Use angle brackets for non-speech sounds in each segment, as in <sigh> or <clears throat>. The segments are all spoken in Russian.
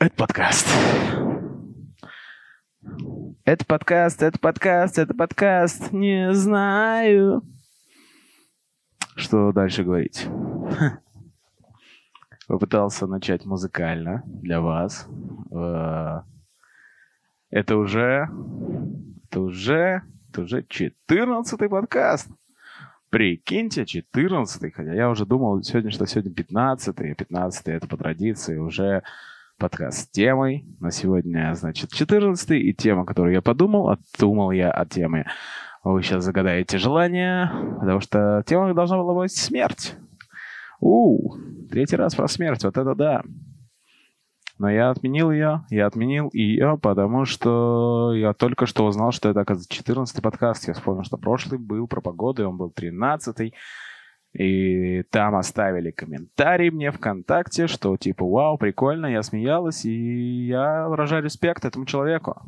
Это подкаст. Это подкаст, это подкаст, это подкаст. Не знаю, что дальше говорить. Попытался начать музыкально для вас. Это уже... Это уже... Это уже 14 подкаст. Прикиньте, 14 хотя я уже думал сегодня, что сегодня 15 15 это по традиции уже подкаст с темой. На сегодня, значит, 14 и тема, которую я подумал, отдумал я от темы. Вы сейчас загадаете желание, потому что тема должна была быть смерть. У, третий раз про смерть, вот это да. Но я отменил ее, я отменил ее, потому что я только что узнал, что это, оказывается, 14 подкаст. Я вспомнил, что прошлый был про погоду, и он был 13 -й. И там оставили комментарий мне ВКонтакте, что типа, вау, прикольно, я смеялась, и я выражаю респект этому человеку.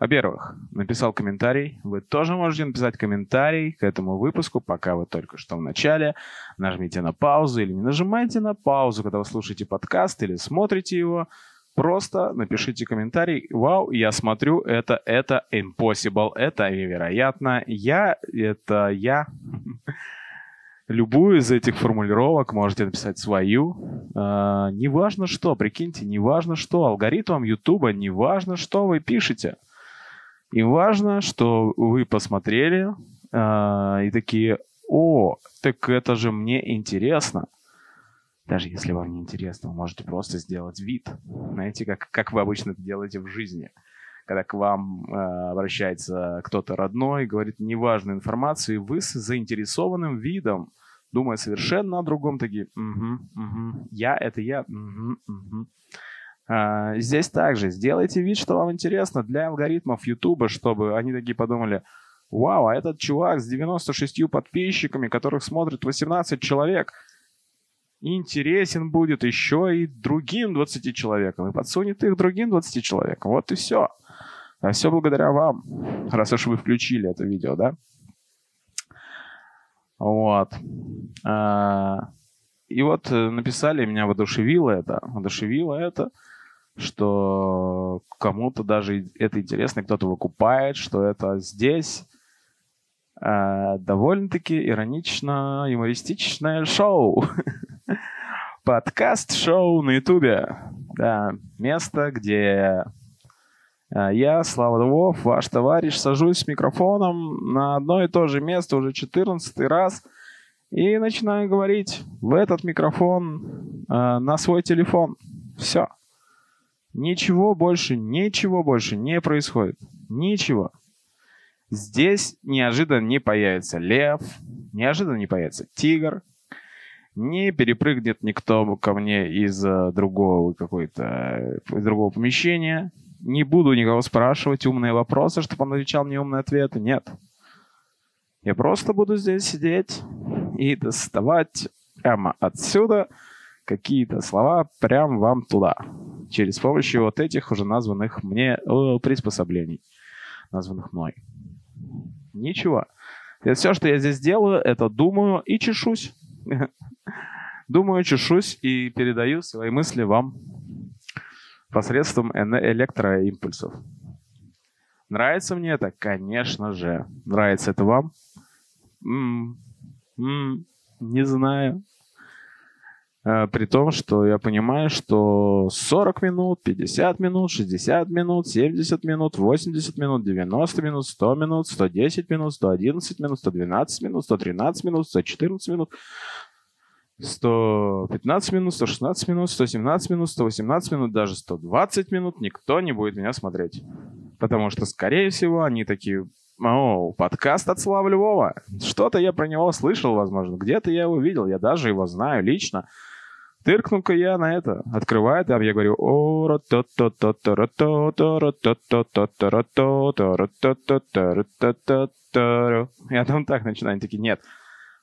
Во-первых, написал комментарий. Вы тоже можете написать комментарий к этому выпуску, пока вы только что в начале. Нажмите на паузу или не нажимайте на паузу, когда вы слушаете подкаст или смотрите его. Просто напишите комментарий. Вау, я смотрю, это, это impossible, это невероятно. Я, это я. <laughs> Любую из этих формулировок можете написать свою. Э, неважно что, прикиньте, неважно что. Алгоритмом Ютуба неважно что вы пишете. И важно, что вы посмотрели э, и такие, о, так это же мне интересно. Даже если вам не интересно, вы можете просто сделать вид. Знаете, как, как вы обычно это делаете в жизни. Когда к вам э, обращается кто-то родной, говорит неважную информацию, и вы с заинтересованным видом, думая совершенно о другом, такие, угу, угу, я, это я, угу, угу. А, здесь также сделайте вид, что вам интересно для алгоритмов YouTube, чтобы они такие подумали, вау, а этот чувак с 96 подписчиками, которых смотрит 18 человек, интересен будет еще и другим 20 человекам, и подсунет их другим 20 человекам. Вот и все. А все благодаря вам, раз уж вы включили это видео, да? Вот. А, и вот э, написали, меня воодушевило это, воодушевило это что кому-то даже это интересно, кто-то выкупает, что это здесь э, довольно-таки иронично юмористичное шоу. <laughs> Подкаст-шоу на Ютубе. Да, место, где э, я, Слава Львов, ваш товарищ, сажусь с микрофоном на одно и то же место уже 14 раз и начинаю говорить в этот микрофон э, на свой телефон. Все. Ничего больше, ничего больше не происходит. Ничего. Здесь неожиданно не появится лев, неожиданно не появится тигр, не перепрыгнет никто ко мне из э, другого какой-то из другого помещения. Не буду никого спрашивать умные вопросы, чтобы он отвечал мне умные ответы. Нет. Я просто буду здесь сидеть и доставать прямо отсюда какие-то слова прям вам туда через помощью вот этих уже названных мне э, приспособлений, названных мной. Ничего. Это все, что я здесь делаю, это думаю и чешусь. <laughs> Думаю, чешусь и передаю свои мысли вам посредством электроимпульсов. Нравится мне это? Конечно же. Нравится это вам? М -м -м, не знаю. Э, при том, что я понимаю, что 40 минут, 50 минут, 60 минут, 70 минут, 80 минут, 90 минут, 100 минут, 110 минут, 111 минут, 112 минут, 113 минут, 114 минут, 115 минут, 116 минут, 117 минут, 118 минут, даже 120 минут никто не будет меня смотреть. Потому что, скорее всего, они такие, о, подкаст от Славы Львова. Что-то я про него слышал, возможно. Где-то я его видел. Я даже его знаю лично. Тыркну-ка я на это. Открывает, а я говорю, о, Я там так начинаю, они такие, нет.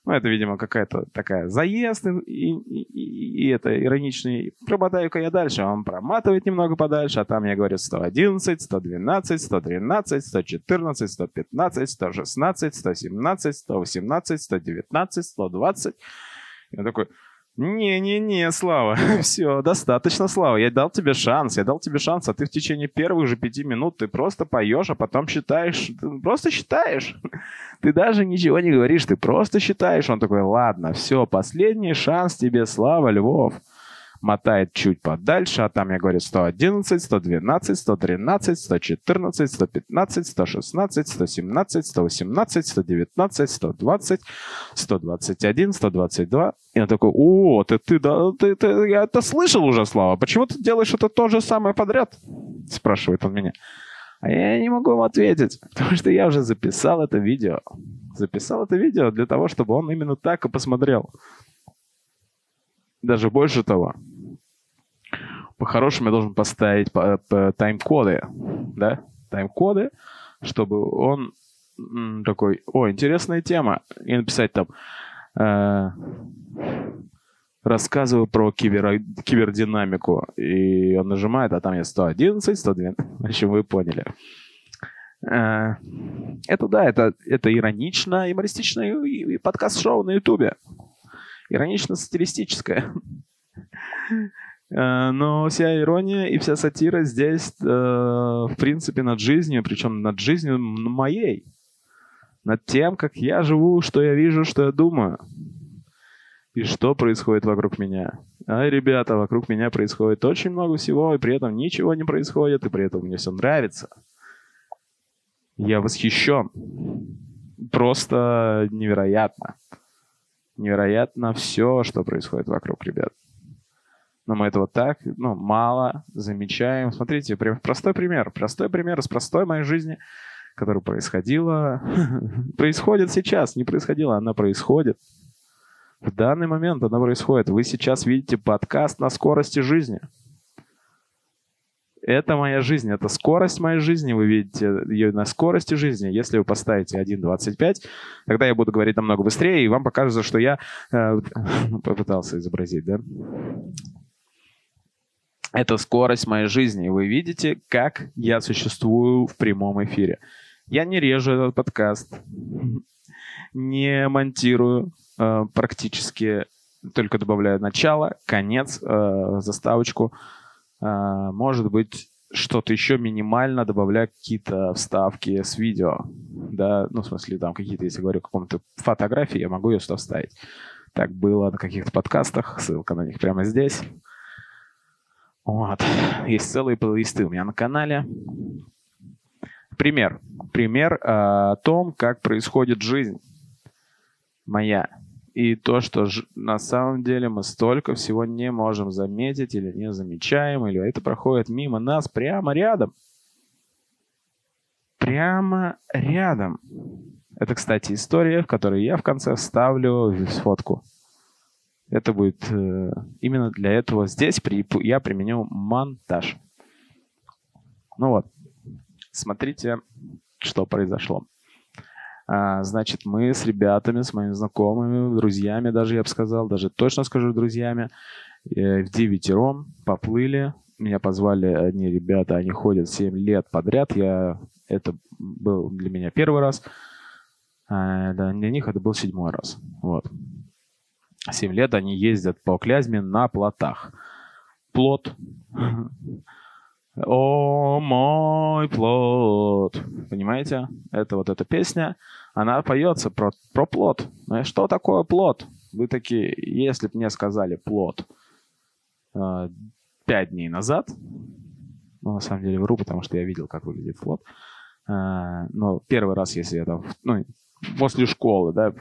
Ну, это, видимо, какая-то такая заезд и, и, и, и это ироничный. Промотаю-ка я дальше. Он проматывает немного подальше, а там я говорю 111, 112, 113, 114, 115, 116, 117, 118, 119, 120. Я такой, не-не-не, Слава, <laughs> все, достаточно, Слава. Я дал тебе шанс, я дал тебе шанс, а ты в течение первых же пяти минут ты просто поешь, а потом считаешь, ты просто считаешь. <laughs> Ты даже ничего не говоришь, ты просто считаешь. Он такой, ладно, все, последний шанс тебе, Слава Львов мотает чуть подальше, а там я говорю 111, 112, 113, 114, 115, 116, 117, 118, 119, 120, 121, 122. И он такой, о, ты, ты, да, ты, ты, я это слышал уже, Слава, почему ты делаешь это то же самое подряд? Спрашивает он меня. А я не могу ему ответить, потому что я уже записал это видео. Записал это видео для того, чтобы он именно так и посмотрел. Даже больше того, по-хорошему я должен поставить по, по тайм-коды, да, тайм-коды, чтобы он такой, о, интересная тема, и написать там, э, рассказываю про кибер, кибердинамику, и он нажимает, а там есть 111, 112, в общем, вы поняли. Э, это да, это, это иронично, юмористично и, и подкаст-шоу на Ютубе. Иронично-сатиристическое. Э, но вся ирония и вся сатира здесь, э, в принципе, над жизнью, причем над жизнью моей. Над тем, как я живу, что я вижу, что я думаю. И что происходит вокруг меня. А, ребята, вокруг меня происходит очень много всего, и при этом ничего не происходит, и при этом мне все нравится. Я восхищен. Просто невероятно. Невероятно все, что происходит вокруг, ребят но мы этого так ну, мало замечаем. Смотрите, простой пример. Простой пример из простой моей жизни, которая происходила, <laughs> происходит сейчас. Не происходила, она происходит. В данный момент она происходит. Вы сейчас видите подкаст на скорости жизни. Это моя жизнь, это скорость моей жизни. Вы видите ее на скорости жизни. Если вы поставите 1.25, тогда я буду говорить намного быстрее, и вам покажется, что я э, <laughs> попытался изобразить, да? Это скорость моей жизни. Вы видите, как я существую в прямом эфире. Я не режу этот подкаст, не монтирую э, практически, только добавляю начало, конец, э, заставочку. Э, может быть, что-то еще минимально добавляю какие-то вставки с видео. Да, ну, в смысле, там какие-то, если говорю о каком-то фотографии, я могу ее сюда вставить. Так было на каких-то подкастах, ссылка на них прямо здесь. Вот. Есть целые плейлисты у меня на канале. Пример. Пример о том, как происходит жизнь моя. И то, что ж, на самом деле мы столько всего не можем заметить или не замечаем, или это проходит мимо нас прямо рядом. Прямо рядом. Это, кстати, история, в которой я в конце вставлю фотку. Это будет э, именно для этого. Здесь при, я применю монтаж. Ну вот, смотрите, что произошло. А, значит, мы с ребятами, с моими знакомыми, друзьями даже, я бы сказал, даже точно скажу друзьями, э, в девятером поплыли. Меня позвали одни ребята, они ходят 7 лет подряд. Я, это был для меня первый раз. А для них это был седьмой раз. Вот. 7 лет они ездят по Клязьме на плотах. Плот. О, мой плод. Понимаете? Это вот эта песня, она поется про, про плод. Ну что такое плод? Вы такие, если бы мне сказали плод э, пять дней назад, ну, на самом деле вру, потому что я видел, как выглядит плод, э, но первый раз, если я там, ну, после школы, да,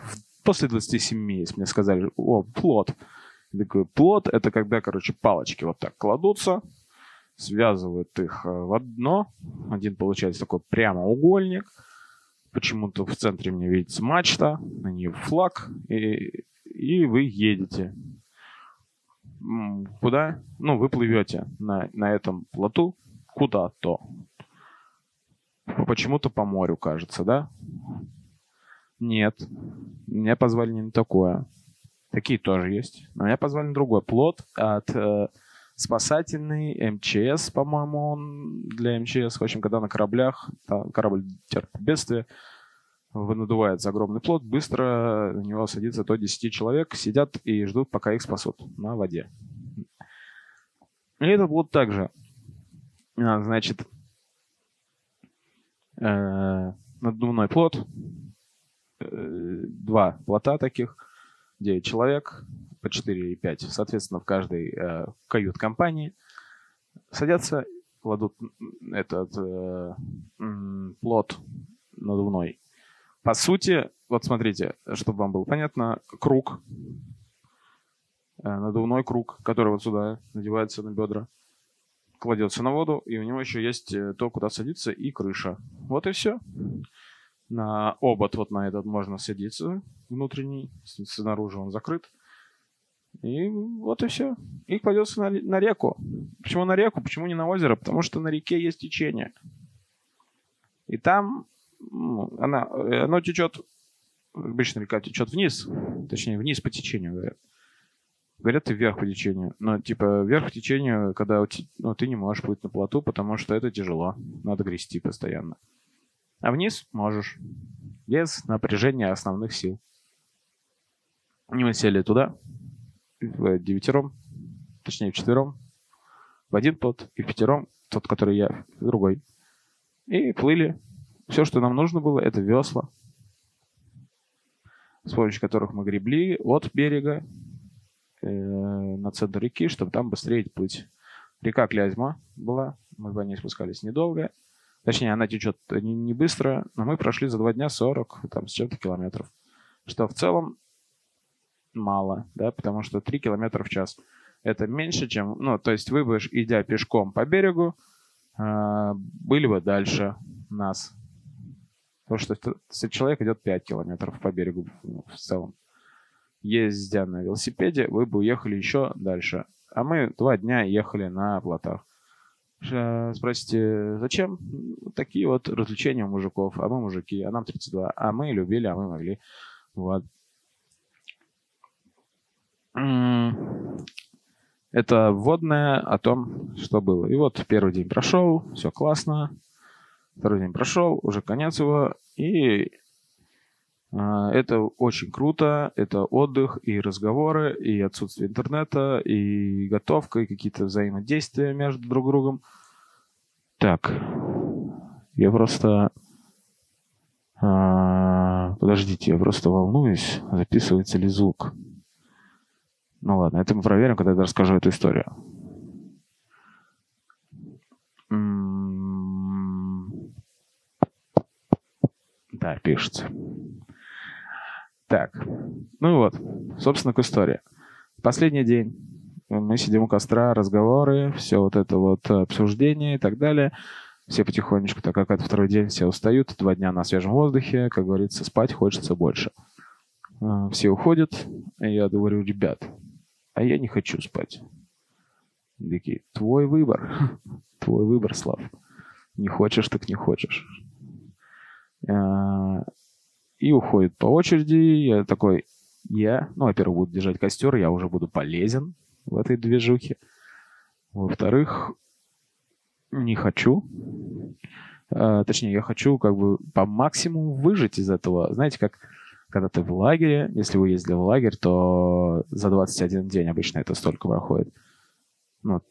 после 27, если мне сказали, о, плод. Я такой, плод — это когда, короче, палочки вот так кладутся, связывают их э, в одно. Один получается такой прямоугольник. Почему-то в центре мне видится мачта, на нее флаг, и, и вы едете. Куда? Ну, вы плывете на, на этом плоту куда-то. Почему-то по морю, кажется, да? Нет. Меня позвали не на такое. Такие тоже есть. Но меня позвали на другой. Плод от э, спасательный МЧС, по-моему, он для МЧС. В общем, когда на кораблях, там, корабль терпит бедствие, надувается огромный плод, быстро на него садится до 10 человек, сидят и ждут, пока их спасут на воде. И этот плод также, а, значит, э, надувной плод, два плота таких, 9 человек, по 4 и 5, соответственно, в каждой э, кают-компании, садятся, кладут этот э, плод надувной. По сути, вот смотрите, чтобы вам было понятно, круг, э, надувной круг, который вот сюда надевается на бедра, кладется на воду, и у него еще есть э, то, куда садиться, и крыша. Вот и все. На обод вот на этот можно садиться внутренний, снаружи он закрыт. И вот и все. И кладется на, на реку. Почему на реку? Почему не на озеро? Потому что на реке есть течение. И там она, оно течет, обычно река течет вниз, точнее вниз по течению, говорят. Говорят, и вверх по течению. Но, типа, вверх по течению, когда ну, ты не можешь плыть на плоту, потому что это тяжело. Надо грести постоянно. А вниз можешь. Без напряжения основных сил. И мы сели туда, в девятером, точнее в четвером, в один плот, и в пятером, тот, который я, другой. И плыли. Все, что нам нужно было, это весла, с помощью которых мы гребли от берега э, на центр реки, чтобы там быстрее плыть. Река Клязьма была, мы по ней спускались недолго. Точнее, она течет не, не быстро, но мы прошли за два дня 40 там, с чем-то километров. Что в целом мало, да, потому что 3 километра в час. Это меньше, чем, ну, то есть вы бы, идя пешком по берегу, э, были бы дальше нас. Потому что человек идет 5 километров по берегу ну, в целом. Ездя на велосипеде, вы бы уехали еще дальше. А мы два дня ехали на плотах. Спросите, зачем такие вот развлечения у мужиков? А мы мужики, а нам 32. А мы любили, а мы могли. Вот. Это вводное о том, что было. И вот первый день прошел, все классно. Второй день прошел, уже конец его. И это очень круто. Это отдых и разговоры, и отсутствие интернета, и готовка, и какие-то взаимодействия между друг другом. Так, я просто... А, подождите, я просто волнуюсь, записывается ли звук. Ну ладно, это мы проверим, когда я расскажу эту историю. Да, пишется. Так, ну вот, собственно, к истории. Последний день. Мы сидим у костра, разговоры, все вот это вот обсуждение и так далее. Все потихонечку, так как это второй день, все устают. Два дня на свежем воздухе, как говорится, спать хочется больше. А, все уходят, и я говорю, ребят, а я не хочу спать. такие, твой выбор. <laughs> Твой выбор, Слав. Не хочешь, так не хочешь. И уходит по очереди. Я такой, я, ну, во-первых, буду держать костер, я уже буду полезен в этой движухе. Во-вторых, не хочу. А, точнее, я хочу как бы по максимуму выжить из этого. Знаете, как когда ты в лагере, если вы ездили в лагерь, то за 21 день обычно это столько проходит. Ну,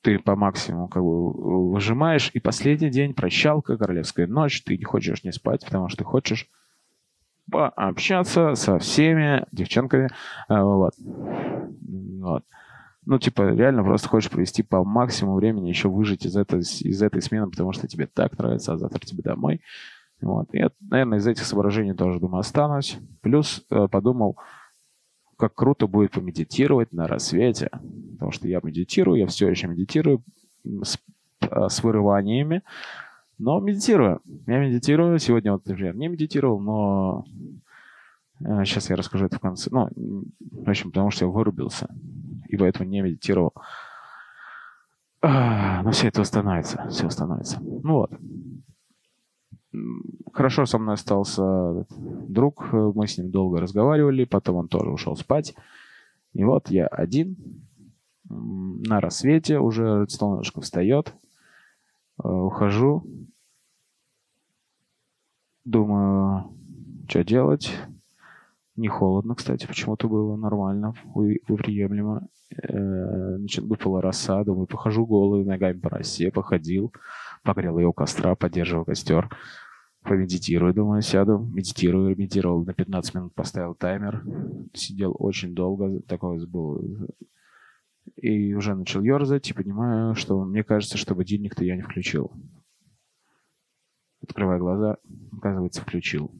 ты по максимуму как бы выжимаешь, и последний день прощалка, королевская ночь, ты не хочешь не спать, потому что ты хочешь пообщаться со всеми девчонками. А, вот. вот. Ну, типа, реально просто хочешь провести по максимуму времени, еще выжить из этой, из этой смены, потому что тебе так нравится, а завтра тебе домой. Вот. И, наверное, из этих соображений тоже, думаю, останусь. Плюс э, подумал, как круто будет помедитировать на рассвете. Потому что я медитирую, я все еще медитирую с, э, с вырываниями. Но медитирую. Я медитирую. Сегодня вот, например, не медитировал, но э, сейчас я расскажу это в конце. Ну, в общем, потому что я вырубился. И поэтому не медитировал. Но все это восстановится. Все восстановится. Ну вот. Хорошо со мной остался друг, мы с ним долго разговаривали, потом он тоже ушел спать. И вот я один, на рассвете, уже солнышко встает, э, ухожу, думаю, что делать. Не холодно, кстати, почему-то было нормально, приемлемо. Э, значит, выпала роса, думаю, похожу голый ногами по росе, походил, погрел ее у костра, поддерживал костер, помедитирую, думаю, сяду, медитирую, медитировал на 15 минут, поставил таймер, сидел очень долго, такой был и уже начал ерзать, и понимаю, что мне кажется, что будильник-то я не включил. Открываю глаза, оказывается, включил.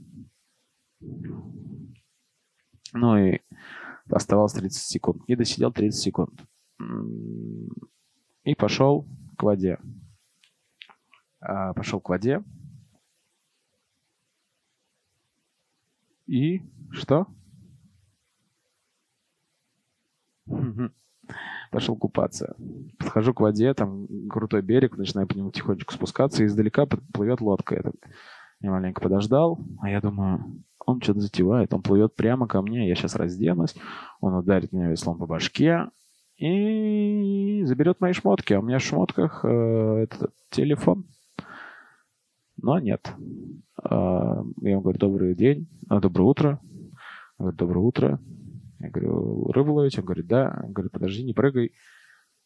Ну и оставалось 30 секунд. Не досидел 30 секунд. И пошел к воде. А, пошел к воде. И что? Пошел купаться. Подхожу к воде, там крутой берег, начинаю по нему тихонечку спускаться, и издалека плывет лодка. Я, я маленько подождал, а я думаю, он что-то затевает, он плывет прямо ко мне, я сейчас разденусь, он ударит меня веслом по башке и заберет мои шмотки, а у меня в шмотках э, этот телефон. Но нет. Э, я ему говорю, добрый день, а, доброе утро. Он говорит, доброе утро. Я говорю, рыбу ловить? Он говорит, да. Он говорит, подожди, не прыгай.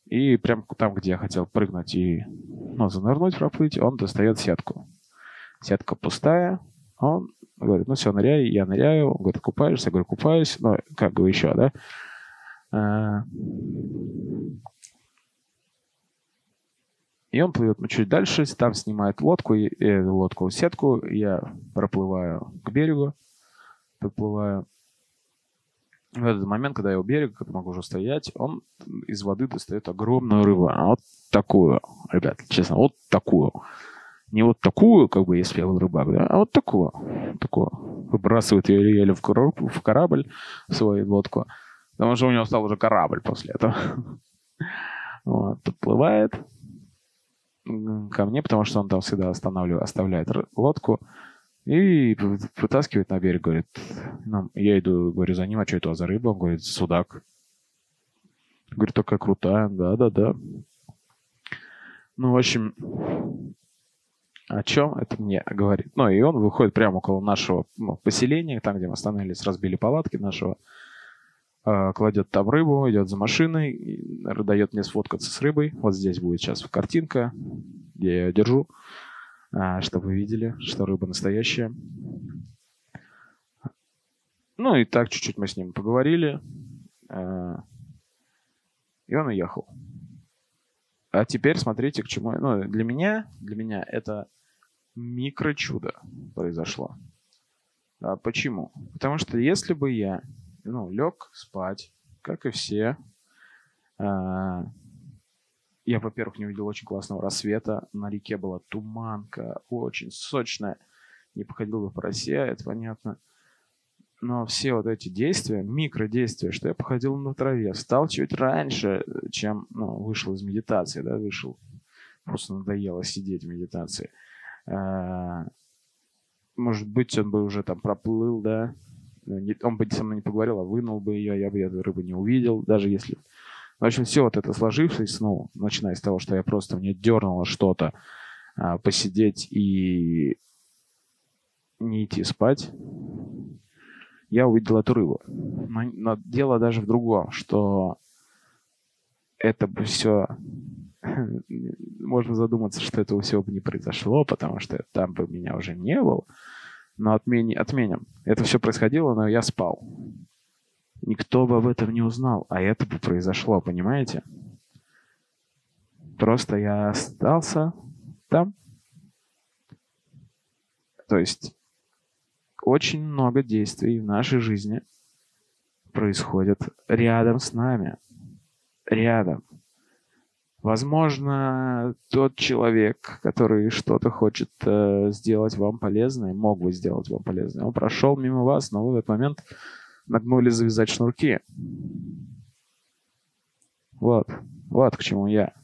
И прям там, где я хотел прыгнуть и ну, занырнуть, проплыть, он достает сетку. Сетка пустая. Он говорит, ну все, ныряй, я ныряю. Он говорит, купаешься? Я говорю, купаюсь. Ну, как бы еще, да? А, и он плывет чуть дальше, там снимает лодку, э, лодку, сетку. Я проплываю к берегу, проплываю в этот момент, когда я у берега, когда могу уже стоять, он из воды достает огромную рыбу. Вот такую, ребят, честно, вот такую. Не вот такую, как бы, если я был рыбак, да, а вот такую. Такую. Выбрасывает ее еле в, корабль, в корабль, в свою лодку. Потому что у него стал уже корабль после этого. <laughs> Вот, подплывает ко мне, потому что он там всегда останавливает, оставляет лодку. И вытаскивает на берег, говорит, ну, я иду, говорю, за ним, а что это за рыба? Он говорит, судак. Говорит, такая крутая, да-да-да. Ну, в общем, о чем это мне говорит? Ну, и он выходит прямо около нашего ну, поселения, там, где мы остановились, разбили палатки нашего, э, кладет там рыбу, идет за машиной, дает мне сфоткаться с рыбой. Вот здесь будет сейчас картинка, где я ее держу. А, чтобы вы видели, что рыба настоящая. Ну и так чуть-чуть мы с ним поговорили. А, и он уехал. А теперь смотрите, к чему... Ну, для меня, для меня это микрочудо произошло. А почему? Потому что если бы я ну, лег спать, как и все, я, во-первых, не увидел очень классного рассвета. На реке была туманка, очень сочная. Не походил бы по России, это понятно. Но все вот эти действия, микродействия, что я походил на траве, встал чуть раньше, чем ну, вышел из медитации, да, вышел. Просто надоело сидеть в медитации. А, может быть, он бы уже там проплыл, да. Он бы со мной не поговорил, а вынул бы ее, я бы эту рыбу не увидел, даже если в общем, все вот это сложившись, ну, начиная с того, что я просто мне дернуло что-то а, посидеть и не идти спать, я увидел эту рыбу. Но, но дело даже в другом, что это бы все... <laughs> Можно задуматься, что этого всего бы не произошло, потому что там бы меня уже не было. Но отмени, отменим. Это все происходило, но я спал. Никто бы об этом не узнал, а это бы произошло, понимаете? Просто я остался там. То есть очень много действий в нашей жизни происходят рядом с нами. Рядом. Возможно, тот человек, который что-то хочет э, сделать вам полезное, мог бы сделать вам полезное, он прошел мимо вас, но вы в этот момент нагнули завязать шнурки. Вот. Вот к чему я.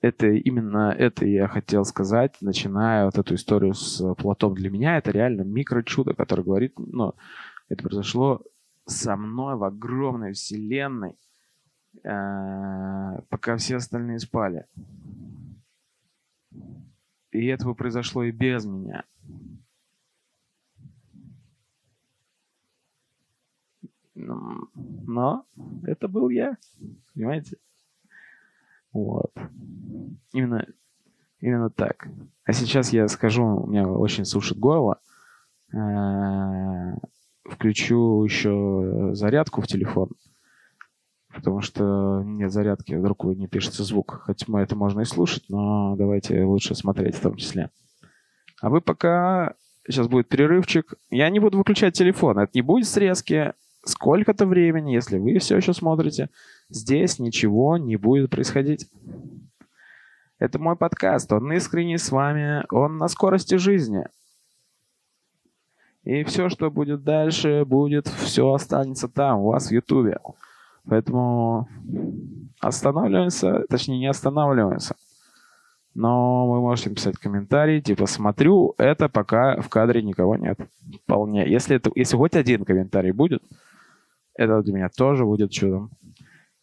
это именно это я хотел сказать, начиная вот эту историю с плотом. Для меня это реально микрочудо, которое говорит, ну, это произошло со мной в огромной вселенной, э, пока все остальные спали. И этого произошло и без меня. Но это был я, понимаете? Вот. Именно, именно так. А сейчас я скажу, у меня очень сушит горло. Э, включу еще зарядку в телефон. Потому что нет зарядки, вдруг не пишется звук. Хоть мы это можно и слушать, но давайте лучше смотреть в том числе. А вы пока... Сейчас будет перерывчик. Я не буду выключать телефон. Это не будет срезки. Сколько-то времени, если вы все еще смотрите, здесь ничего не будет происходить. Это мой подкаст. Он искренний с вами. Он на скорости жизни. И все, что будет дальше, будет, все останется там, у вас в Ютубе. Поэтому останавливаемся, точнее не останавливаемся. Но вы можете писать комментарии, типа «смотрю, это пока в кадре никого нет». Вполне. Если, это, если хоть один комментарий будет, это для меня тоже будет чудом.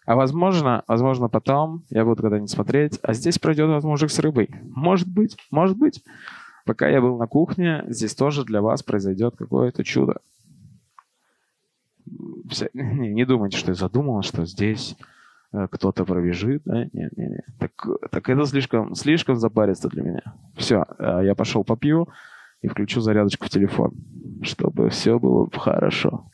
А возможно, возможно потом я буду когда-нибудь смотреть, а здесь пройдет этот мужик с рыбой. Может быть, может быть. Пока я был на кухне, здесь тоже для вас произойдет какое-то чудо. <laughs> Не, не думайте, что я задумал, что здесь э, кто-то пробежит. Да? Нет, нет, нет. Так, так это слишком, слишком запарится для меня. Все, э, я пошел попью и включу зарядочку в телефон, чтобы все было хорошо.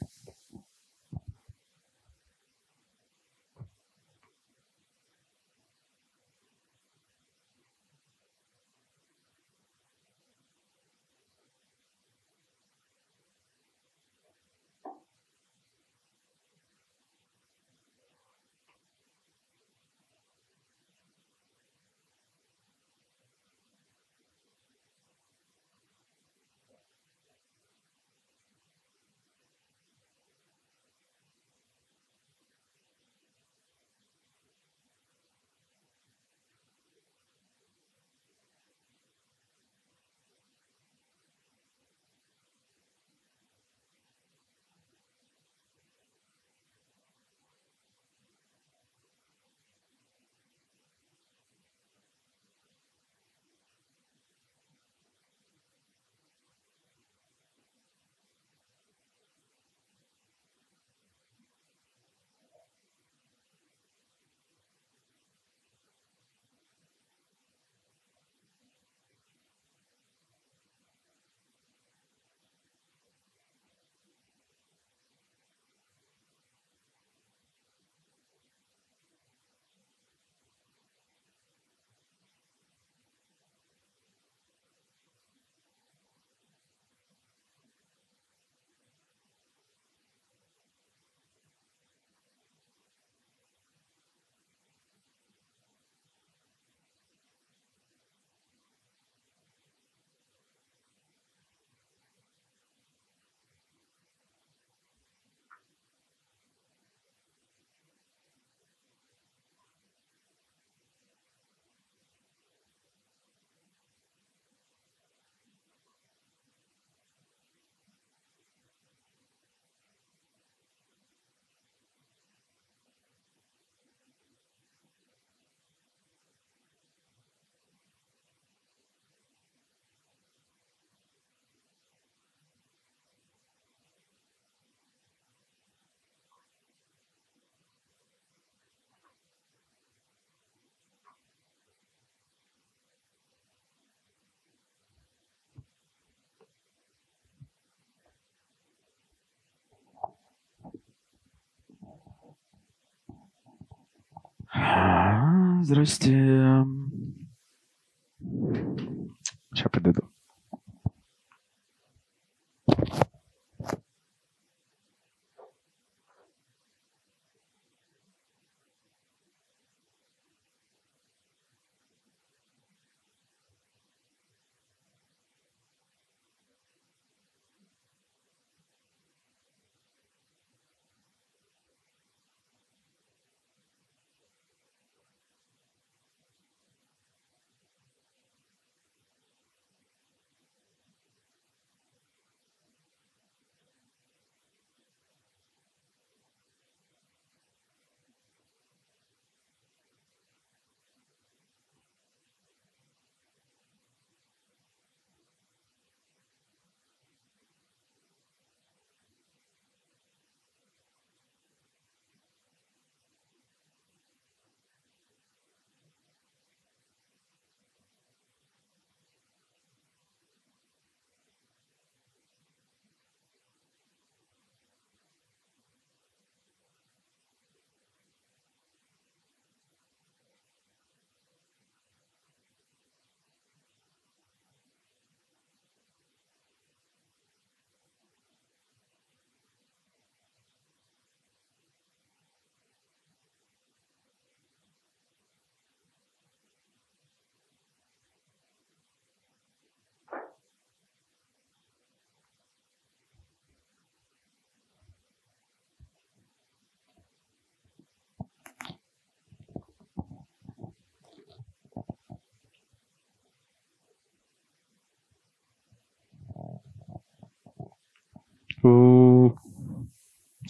Здрасте.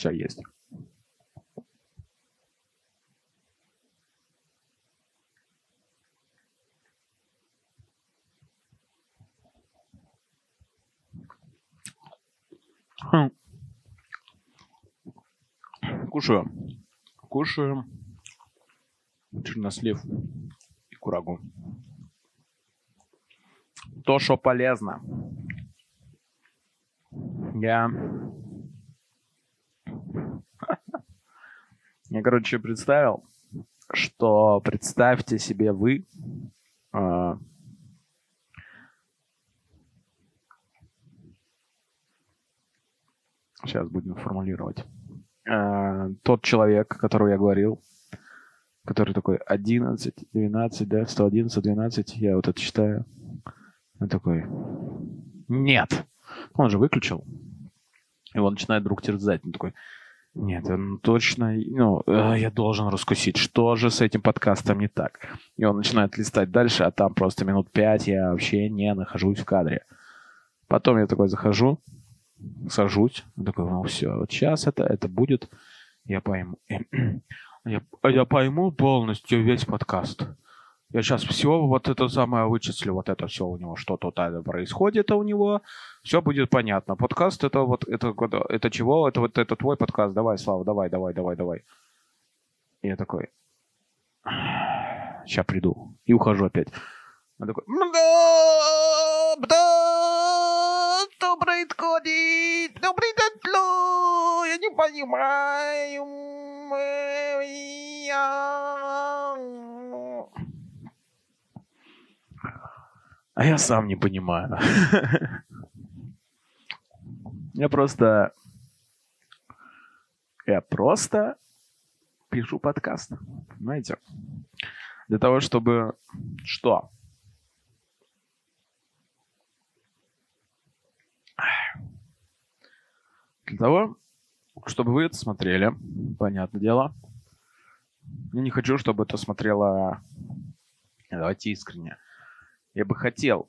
Чай есть. Хм. Кушаю. Кушаю чернослив и курагу. То, что полезно. Я... Я, короче, представил, что представьте себе вы э, сейчас будем формулировать. Э, тот человек, которого я говорил, который такой 11, 12, да, 111, 12, я вот это считаю. Он такой, нет. Он же выключил. И он начинает вдруг терзать. Он такой, нет, он точно, ну, э, я должен раскусить, что же с этим подкастом не так. И он начинает листать дальше, а там просто минут пять я вообще не нахожусь в кадре. Потом я такой захожу, сажусь, такой, ну все, вот сейчас это, это будет, я пойму. <clears throat> Я, я пойму полностью весь подкаст. Я сейчас все вот это самое вычислю, вот это все у него, что тут происходит у него, все будет понятно. Подкаст это вот, это, это чего? Это вот это твой подкаст, давай, Слава, давай, давай, давай, давай. И я такой, сейчас приду. И ухожу опять. Он такой, что происходит? Что произошло? Я не понимаю. А я сам не понимаю. <laughs> Я просто... Я просто пишу подкаст. Понимаете? Для того, чтобы... Что? Для того, чтобы вы это смотрели, понятное дело. Я не хочу, чтобы это смотрело... Давайте искренне. Я бы хотел,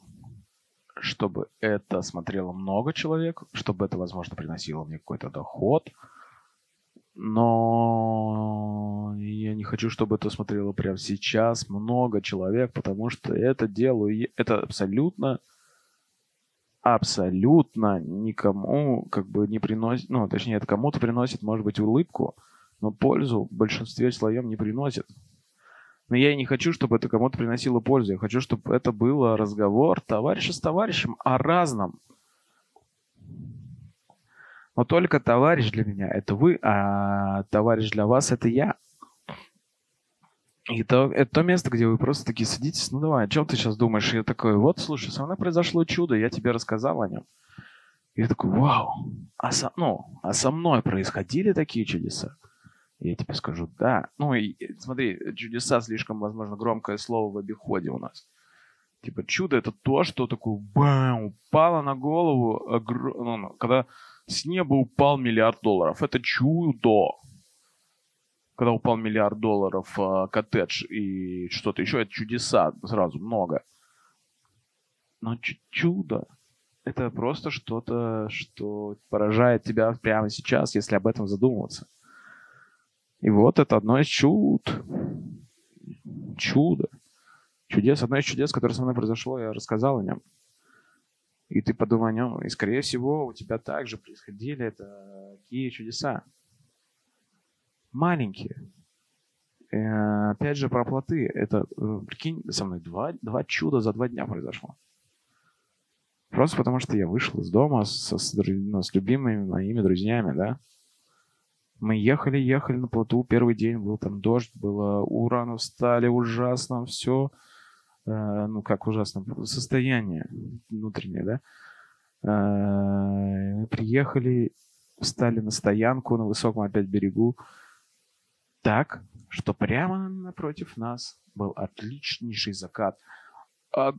чтобы это смотрело много человек, чтобы это, возможно, приносило мне какой-то доход. Но я не хочу, чтобы это смотрело прямо сейчас много человек, потому что это делаю, это абсолютно абсолютно никому как бы не приносит, ну, точнее, это кому-то приносит, может быть, улыбку, но пользу в большинстве своем не приносит. Но я и не хочу, чтобы это кому-то приносило пользу. Я хочу, чтобы это был разговор товарища с товарищем о разном. Но только товарищ для меня — это вы, а товарищ для вас — это я. И это, это то место, где вы просто такие садитесь, ну давай, о чем ты сейчас думаешь? И я такой, вот, слушай, со мной произошло чудо, я тебе рассказал о нем. И я такой, вау, а со, ну, а со мной происходили такие чудеса? Я тебе скажу, да. Ну, и смотри, чудеса слишком, возможно, громкое слово в обиходе у нас. Типа чудо это то, что такое бам, упало на голову, огр... ну, ну когда с неба упал миллиард долларов. Это чудо когда упал миллиард долларов э, коттедж и что-то еще, это чудеса сразу много. Но чудо — это просто что-то, что поражает тебя прямо сейчас, если об этом задумываться. И вот это одно из чуд. Чудо. Чудес. Одно из чудес, которое со мной произошло, я рассказал о нем. И ты подумай о нем. И, скорее всего, у тебя также происходили это такие чудеса маленькие. Э, опять же, про плоты. Это, э, прикинь, со мной два, два чуда за два дня произошло. Просто потому, что я вышел из дома со, с, ну, с любимыми моими друзьями, да. Мы ехали, ехали на плоту. Первый день был там дождь, было ураны встали ужасно, все. Э, ну, как ужасно, состояние внутреннее, да. Э, мы приехали, встали на стоянку на высоком опять берегу так, что прямо напротив нас был отличнейший закат. А,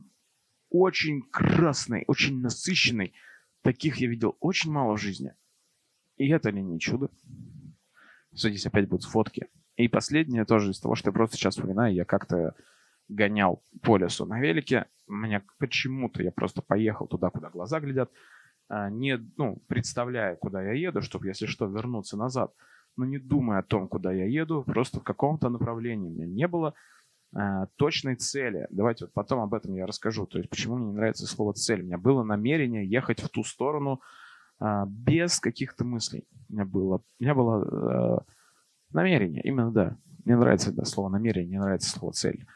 очень красный, очень насыщенный. Таких я видел очень мало в жизни. И это ли не чудо? Здесь опять будут фотки. И последнее тоже из того, что я просто сейчас вспоминаю, я как-то гонял по лесу на велике. Меня почему-то я просто поехал туда, куда глаза глядят. а, не, ну, представляя, куда я еду, чтобы, если что, вернуться назад, но не думая о том, куда я еду, просто в каком-то направлении. Меня не было а, точной цели. Давайте вот потом об этом я расскажу. То есть, почему мне не нравится слово «цель». У меня было намерение ехать в ту сторону без каких-то мыслей. У меня было, у меня было а, намерение, именно, да. Мне нравится это слово намерение, мне нравится слово цель.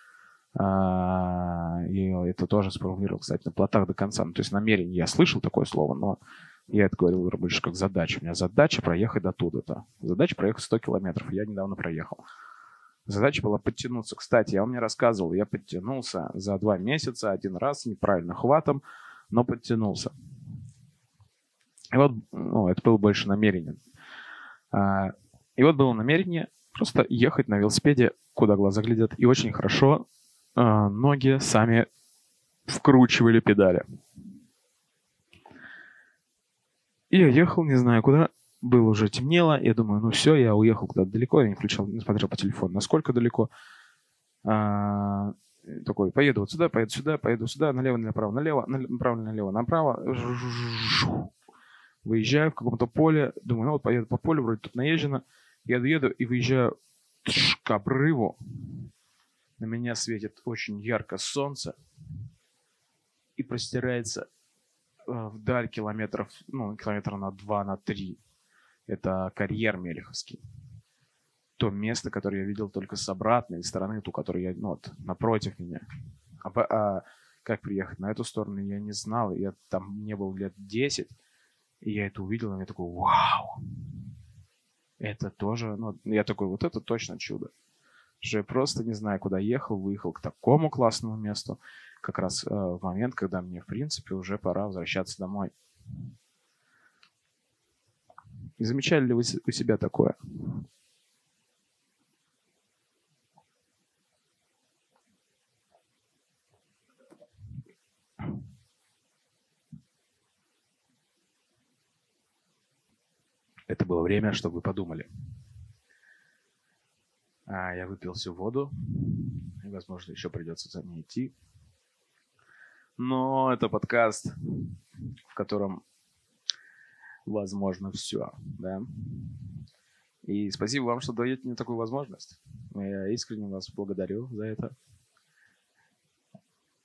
А, и это тоже сформулировал, кстати, на плотах до конца. Ну, то есть намерение, я слышал такое слово, но я это говорил больше как задача. У меня задача проехать до туда-то. Задача проехать 100 километров. Я недавно проехал. Задача была подтянуться. Кстати, я вам не рассказывал, я подтянулся за два месяца один раз неправильно хватом, но подтянулся. И вот, ну, это было больше намерение. А, и вот было намерение просто ехать на велосипеде, куда глаза глядят, и очень хорошо а, ноги сами вкручивали педали. И я ехал, не знаю куда, было уже темнело, я думаю, ну все, я уехал куда-то далеко, я не включал, не смотрел по телефону, насколько далеко. А, такой, поеду вот сюда, поеду сюда, поеду сюда, налево, направо, налево, направо, налево, направо. Выезжаю в каком-то поле, думаю, ну вот поеду по полю, вроде тут наезжено. Еду, еду и выезжаю к обрыву. На меня светит очень ярко солнце и простирается э, вдаль километров, ну, километра на два, на три. Это карьер Мелеховский. То место, которое я видел только с обратной стороны, ту, которую я, ну, вот, напротив меня. А, а как приехать на эту сторону, я не знал. Я там не был лет 10, и я это увидел, и я такой, вау! Это тоже, ну, я такой, вот это точно чудо. Что я просто не знаю, куда ехал, выехал к такому классному месту, как раз э, в момент, когда мне, в принципе, уже пора возвращаться домой. И замечали ли вы у себя такое? Это было время, чтобы вы подумали. А, я выпил всю воду. И, возможно, еще придется за ней идти. Но это подкаст, в котором возможно все. Да? И спасибо вам, что даете мне такую возможность. Я искренне вас благодарю за это.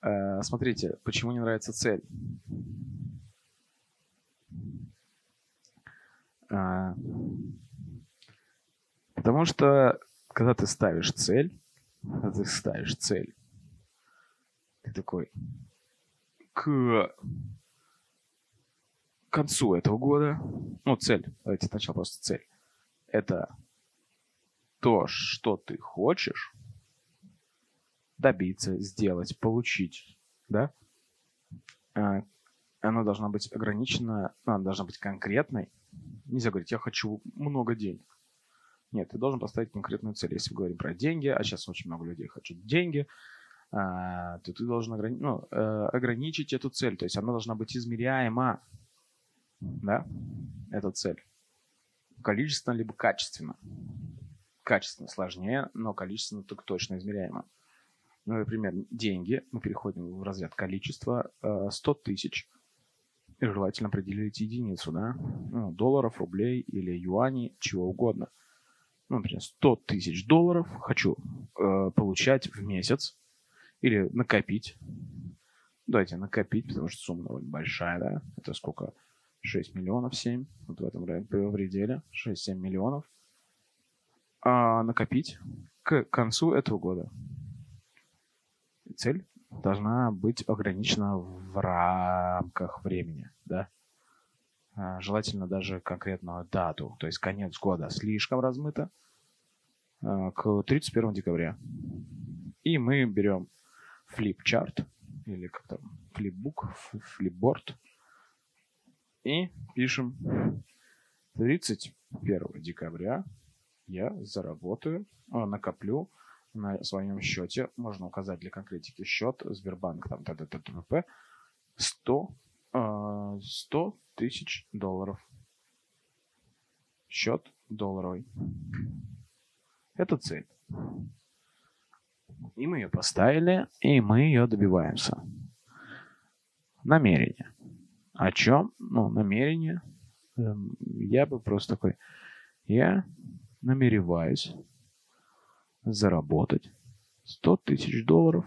А, смотрите, почему не нравится цель? А, потому что, когда ты ставишь цель, когда ты ставишь цель, ты такой, к концу этого года, ну, цель, давайте сначала просто цель, это то, что ты хочешь добиться, сделать, получить, да, а, она должна быть ограничена, ну, она должна быть конкретной, Нельзя говорить, я хочу много денег. Нет, ты должен поставить конкретную цель. Если мы говорим про деньги, а сейчас очень много людей хотят деньги, а, то ты должен ограни- ну, э, ограничить эту цель. То есть она должна быть измеряема. Да? Эта цель. Количественно либо качественно. Качественно сложнее, но количественно так точно измеряемо. Ну, например, деньги. Мы переходим в разряд количества. 100 э, тысяч – желательно определить единицу, да, ну, долларов, рублей или юаней, чего угодно. Ну, например, 100 тысяч долларов хочу э, получать в месяц или накопить. Давайте накопить, потому что сумма довольно большая, да. Это сколько? 6 миллионов, 7. Вот в этом пределе. 6-7 миллионов. А накопить к концу этого года. Цель должна быть ограничена в рамках времени, желательно даже конкретную дату, то есть конец года слишком размыто, а, к 31 декабря. И мы берем флипчарт, или как там, флипбук, флипборд, и пишем 31 декабря я заработаю, а, накоплю на своем счете, можно указать для конкретики счет, Сбербанк, там, т.д. т.п. 100, 100 тысяч долларов. Счет долларовый. Это цель. И мы ее поставили, и мы ее добиваемся. Намерение. О чем? Ну, намерение. Эм, я бы просто такой, я намереваюсь заработать 100 тысяч долларов.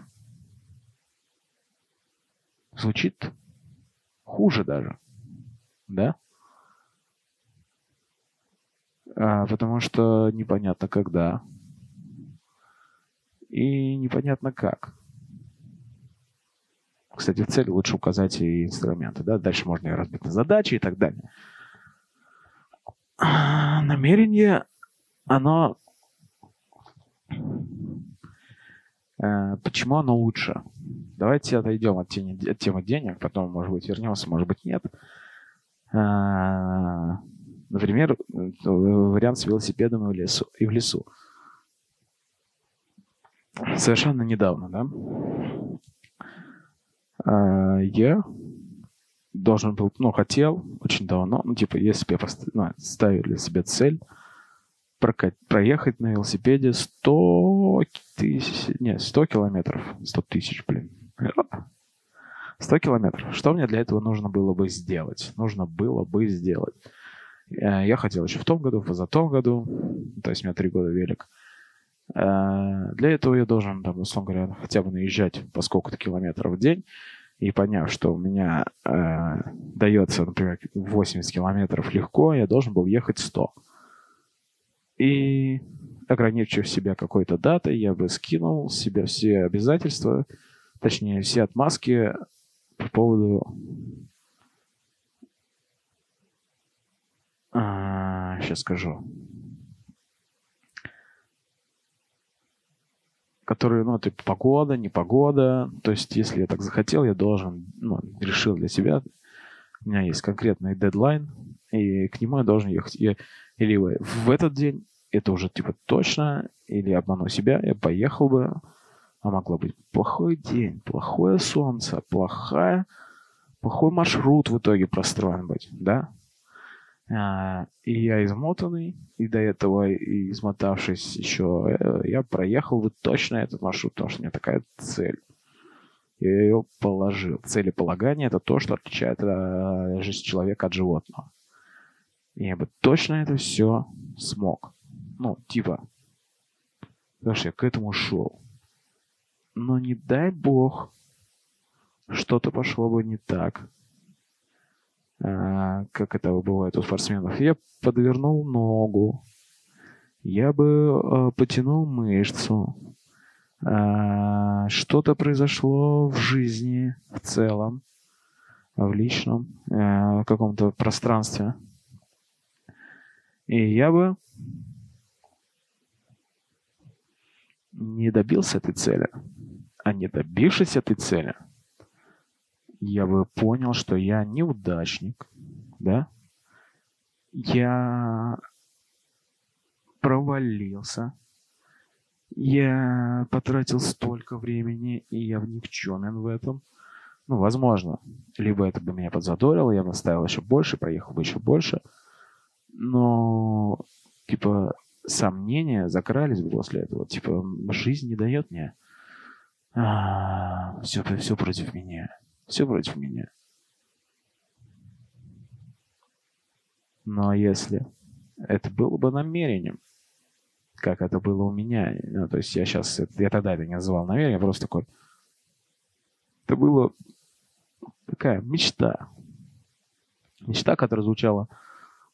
Звучит хуже даже, да? А, потому что непонятно когда и непонятно как. Кстати, в цели лучше указать и инструменты, да? Дальше можно и разбить на задачи и так далее. Намерение, оно... Э, почему оно лучше? Давайте отойдем от, темы денег, потом, может быть, вернемся, может быть, нет. А, например, вариант с велосипедом и в лесу. И в лесу. Совершенно недавно, да? А, я должен был, ну, хотел очень давно, ну, типа, если бы я поставил, ну, ставил для себя цель проехать на велосипеде 100 тысяч, не, 100 километров, 100 тысяч, блин. 100 километров. Что мне для этого нужно было бы сделать? Нужно было бы сделать. Э, я хотел еще в том году, в позатом году, то есть у меня три года велик. Э, для этого я должен, там, условно говоря, хотя бы наезжать по сколько-то километров в день. И поняв, что у меня э, дается, например, 80 километров легко, я должен был ехать 100. И ограничив себя какой-то датой, я бы скинул себе все обязательства, точнее, все отмазки по поводу... А, сейчас скажу. которые, ну, типа, погода, непогода. То есть, если я так захотел, я должен, ну, решил для себя, у меня есть конкретный дедлайн, и к нему я должен ехать. Я, или в этот день, это уже, типа, точно, или обману себя, я поехал бы, а могло быть плохой день, плохое солнце, плохая, плохой маршрут в итоге простроен быть, да? А, и я измотанный, и до этого, измотавшись еще, э, я проехал бы точно этот маршрут, потому что у меня такая цель. Я ее положил. Целеполагание – это то, что отличает э, жизнь человека от животного. И я бы точно это все смог. Ну, типа, потому я к этому шел. Но не дай бог, что-то пошло бы не так – а, как это бывает у спортсменов, я подвернул ногу, я бы а, потянул мышцу, а, что-то произошло в жизни в целом, в личном каком-то пространстве. И я бы не добился этой цели. А не добившись этой цели – я бы понял, что я неудачник, да? Я провалился. Я потратил столько времени, и я никчемен в этом. Ну, возможно. Либо это бы меня подзадорило, я бы оставил еще больше, проехал бы еще больше. Но, типа, сомнения закрались бы после этого. Типа, жизнь не дает мне. А, все, все против меня. Все против меня. Но если это было бы намерением, как это было у меня, ну, то есть я сейчас, я тогда это не называл намерением, просто такой, это было такая мечта. Мечта, которая звучала,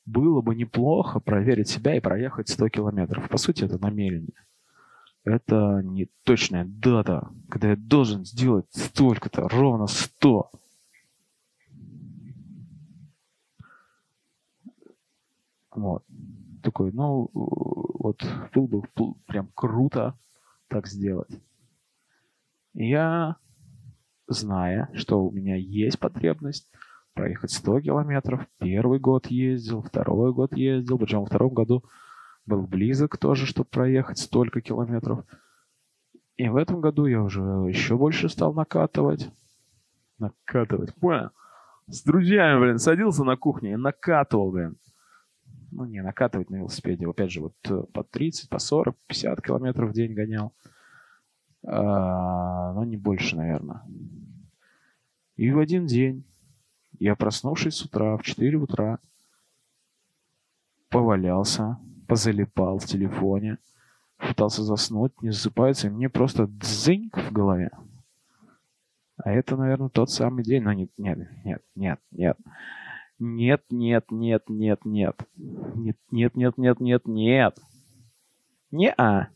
было бы неплохо проверить себя и проехать 100 километров. По сути, это намерение это не точная дата, когда я должен сделать столько-то, ровно 100. Вот. Такой, ну, вот был бы прям круто так сделать. Я, зная, что у меня есть потребность проехать 100 километров, первый год ездил, второй год ездил, причем во втором году был близок тоже, чтобы проехать столько километров. И в этом году я уже еще больше стал накатывать. Накатывать, понял? С друзьями, блин, садился на кухне и накатывал, блин. Ну, не, накатывать на велосипеде. Опять же, вот э, по 30, по 40, 50 километров в день гонял. А, но не больше, наверное. И в один день Я, проснувшись с утра, в 4 утра, повалялся, позалипал в телефоне, пытался заснуть, не засыпается, и мне просто дзыньк в голове. А это, наверное, тот самый день. Но нет, нет, нет, нет, нет. Нет, нет, нет, нет, нет. Нет, нет, нет, нет, нет, нет. Не-а.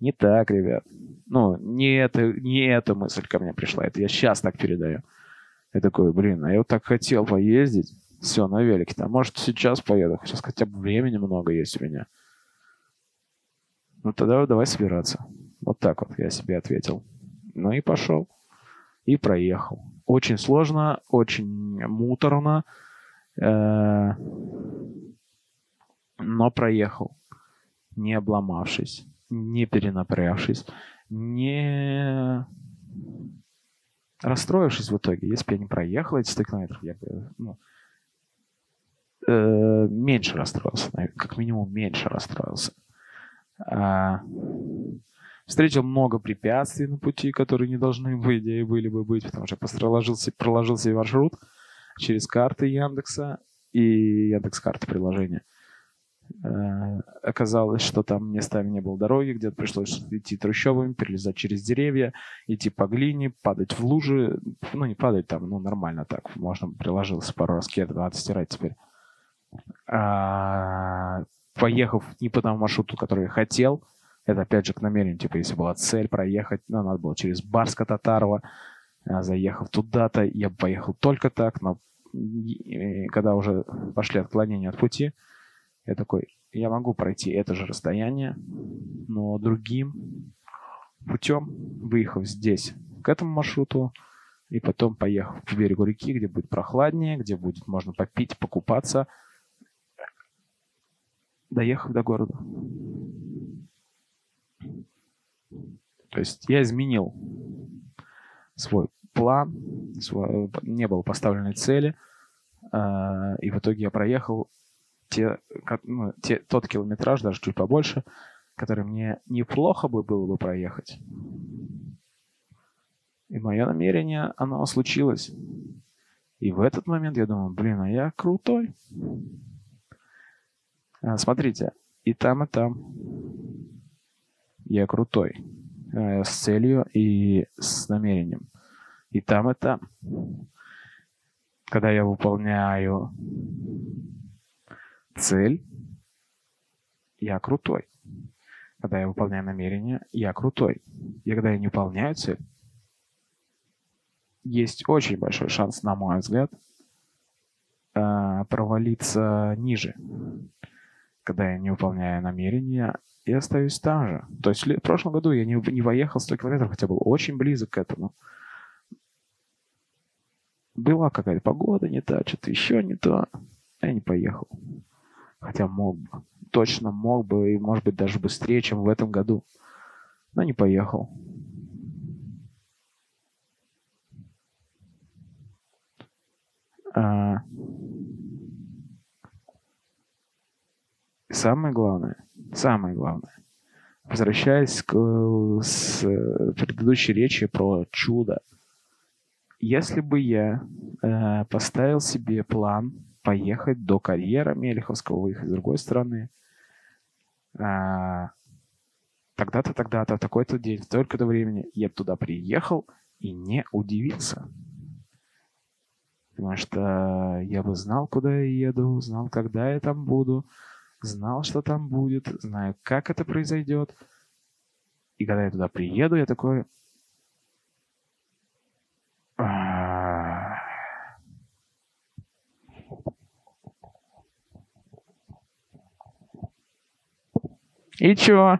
Не так, ребят. Ну, не, это, не эта мысль ко мне пришла. Это я сейчас так передаю. Я такой, блин, а я вот так хотел поездить. Все, на велике. Там, может, сейчас поеду. Сейчас хотя бы времени много есть у меня. Ну, тогда давай собираться. Вот так вот я себе ответил. Ну и пошел. И проехал. Очень сложно, очень муторно. Э, но проехал. Не обломавшись, не перенапрягшись, не расстроившись в итоге. Если бы я не проехал эти 100 километров, я бы ну, э, меньше расстроился. Как минимум меньше расстроился. А, встретил много препятствий на пути, которые не должны, по идее, были бы быть, потому что проложил, проложил себе маршрут через карты Яндекса и Яндекс карты приложения. Э, оказалось, что там местами не было дороги, где-то пришлось идти трущобами, перелезать через деревья, идти по глине, падать в лужи. Ну, не падать там, ну, нормально так. Можно приложился пару раз кед, надо стирать теперь. А, поехав не по тому маршруту, который я хотел, это опять же к намерению, типа, если была цель проехать, ну, надо было через Барско-Татарова, а, заехав туда-то, я поехал только так, но когда уже пошли отклонения от пути, я такой, я могу пройти это же расстояние, но другим путем, выехав здесь, к этому маршруту, и потом поехав к берегу реки, где будет прохладнее, где будет можно попить, покупаться, доехав до города. То есть я изменил свой план, свой, не было поставленной цели, э, и в итоге я проехал те, ну, те, тот километраж, даже чуть побольше, который мне неплохо бы было бы проехать. И мое намерение, оно случилось. И в этот момент я думаю, блин, а я крутой. А, смотрите, и там, и там я крутой. А, с целью и с намерением. И там, и там. Когда я выполняю цель, я крутой. Когда я выполняю намерение, я крутой. И когда я не выполняю цель, есть очень большой шанс, на мой взгляд, а, провалиться ниже когда я не выполняю намерения, и остаюсь там же. То есть в прошлом году я не, не поехал 100 километров, хотя был очень близок к этому. Была какая-то погода не та, что-то еще не то. Я не поехал. Хотя мог бы. Точно мог бы, и может быть даже быстрее, чем в этом году. Но не поехал. А... самое главное, самое главное, возвращаясь к с предыдущей речи про чудо, если бы я э, поставил себе план поехать до карьера Мелеховского, выехать с другой стороны, э, тогда-то, тогда-то, в такой-то день, в столько-то времени я туда приехал и не удивился. Потому что я бы знал, куда я еду, знал, когда я там буду, знал, что там будет, знаю, как это произойдет. И когда я туда приеду, я такой... И чё?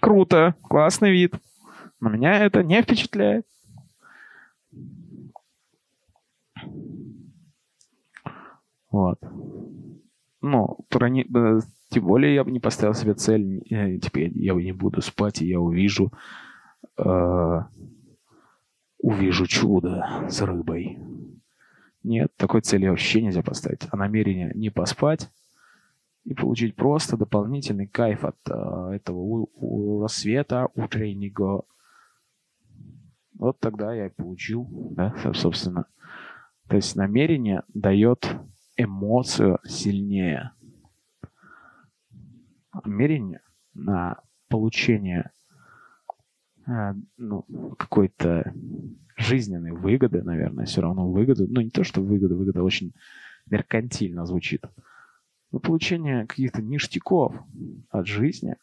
Круто, классный вид. Но меня это не впечатляет. Вот. Ну, про не, э, тем более я бы не поставил себе цель, э, типа я, я не буду спать, и я увижу, э, увижу чудо с рыбой. Нет, такой цели вообще нельзя поставить. А намерение не поспать и получить просто дополнительный кайф от э, этого у, у рассвета утреннего. Вот тогда я и получил, да, собственно. То есть намерение дает эмоцию сильнее. Намерение на получение э, ну, какой-то жизненной выгоды, наверное, все равно выгоду. Ну, не то, что выгода, выгода очень меркантильно звучит. Но получение каких-то ништяков от жизни,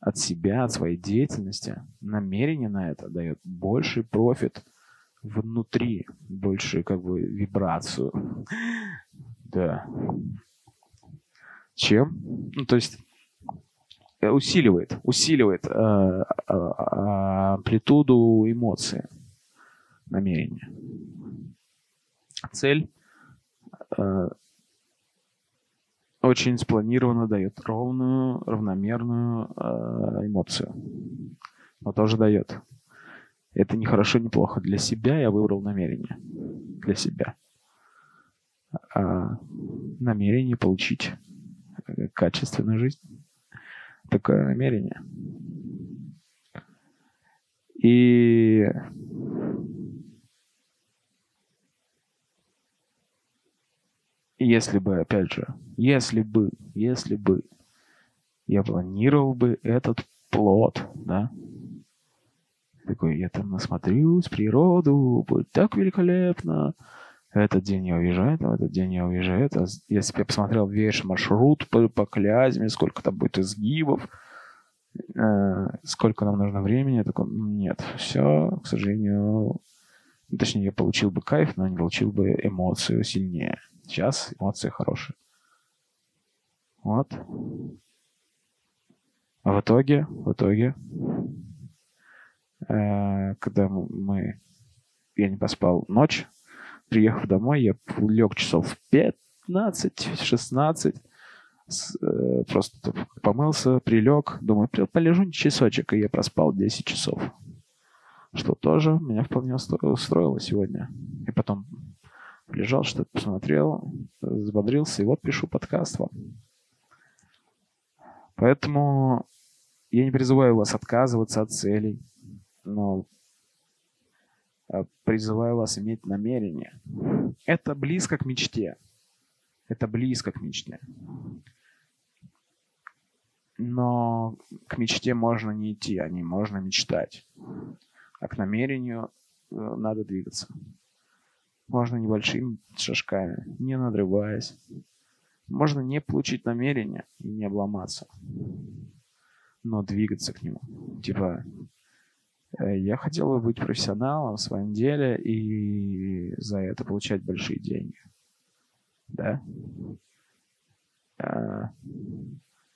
от себя, от своей деятельности, намерение на это дает больший профит внутри, большую как бы вибрацию. Да. Чем? Ну, то есть Э, усиливает, усиливает э, э, амплитуду эмоции, намерения. Цель э, очень спланированно дает ровную, равномерную э, эмоцию. Но тоже дает. Это не хорошо, не плохо. Для себя я выбрал намерение. Для себя. А намерение получить качественную жизнь такое намерение. И если бы, опять же, если бы, если бы я планировал бы этот плод, да, такой, я там насмотрюсь, природу, будет так великолепно, этот день я уезжаю, в этот день я уезжаю. А если бы я посмотрел весь маршрут по, по Клязьме, сколько там будет изгибов, э, сколько нам нужно времени, я такой, нет, все, к сожалению, ну, точнее, я получил бы кайф, но не получил бы эмоцию сильнее. Сейчас эмоции хорошие. Вот. А в итоге, в итоге, когда мы, я не поспал ночь, приехав домой, я лег часов в 15-16, э, просто помылся, прилег, думаю, полежу часочек, и я проспал 10 часов. Что тоже меня вполне устроило сегодня. И потом лежал, что-то посмотрел, взбодрился, и вот пишу подкаст вам. Поэтому я не призываю вас отказываться от целей, но Э, призываю вас иметь намерение. Это близко к мечте. Это близко к мечте. Но к мечте можно не идти, а не можно мечтать. А к намерению э, надо двигаться. Можно небольшими шажками, не надрываясь. Можно не получить намерение и не обломаться, но двигаться к нему. Типа, я хотел бы быть профессионалом в своем деле и за это получать большие деньги. Да? А,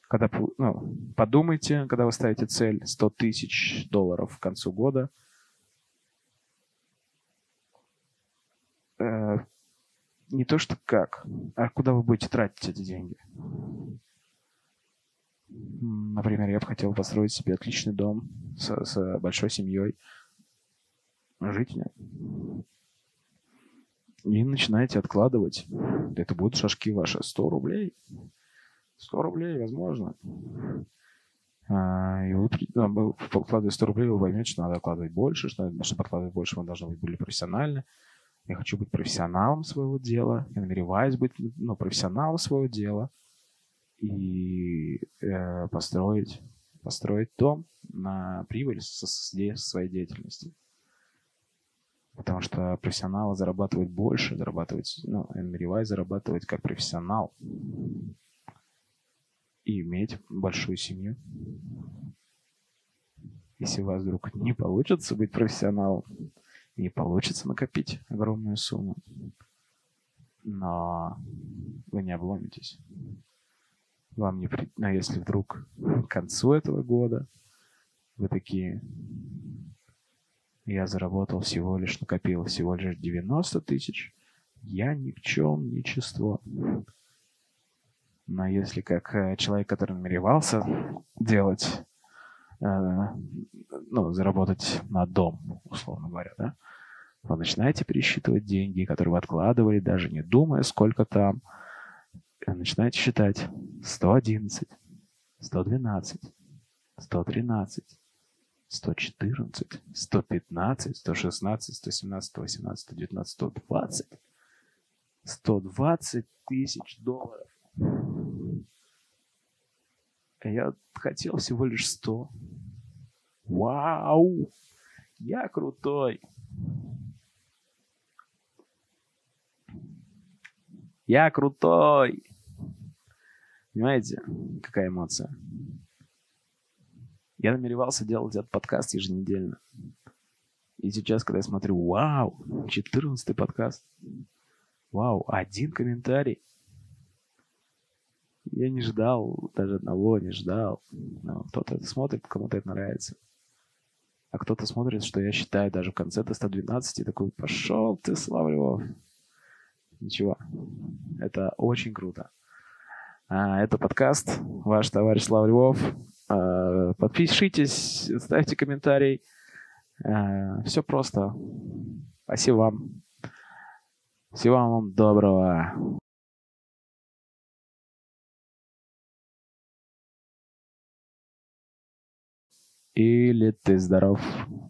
когда, ну, подумайте, когда вы ставите цель 100 тысяч долларов к концу года, э, не то что как, а куда вы будете тратить эти деньги. Например, я бы хотел построить себе отличный дом с, с большой семьей. Жить. И начинаете откладывать. Это будут шажки ваши. 100 рублей. 100 рублей, возможно. А, и вы, вкладывая 100 рублей, вы поймете, что надо откладывать больше, что чтобы откладывать больше, вы должны быть более профессиональны. Я хочу быть профессионалом своего дела. Я намереваюсь быть ну, профессионалом своего дела и э, построить, построить дом на прибыль со, со своей деятельности. Потому что профессионалы зарабатывают больше, зарабатывают, ну, намереваясь зарабатывать как профессионал и иметь большую семью. Если у вас вдруг не получится быть профессионалом, не получится накопить огромную сумму, но вы не обломитесь вам не при... А если вдруг к концу этого года вы такие, я заработал всего лишь, накопил всего лишь 90 тысяч, я ни в чем, ничество. Но если как э, человек, который намеревался делать, э, ну, заработать на дом, условно говоря, да, вы начинаете пересчитывать деньги, которые вы откладывали, даже не думая, сколько там, начинаете считать 111, 112, 113, 114, 115, 116, 117, 118, 119, 120. 120 тысяч долларов. Я хотел всего лишь 100. Вау! Я крутой! Я крутой! Понимаете, какая эмоция? Я намеревался делать этот подкаст еженедельно. И сейчас, когда я смотрю, вау, 14 подкаст. Вау, один комментарий. Я не ждал, даже одного не ждал. Но кто-то это смотрит, кому-то это нравится. А кто-то смотрит, что я считаю даже в конце до 112 и такой, пошел ты, Слава Ничего. Это очень круто. А, это подкаст. Ваш товарищ Слава Львов. А, подпишитесь, ставьте комментарий. А, все просто. Спасибо вам. Всего вам доброго. Или ты здоров.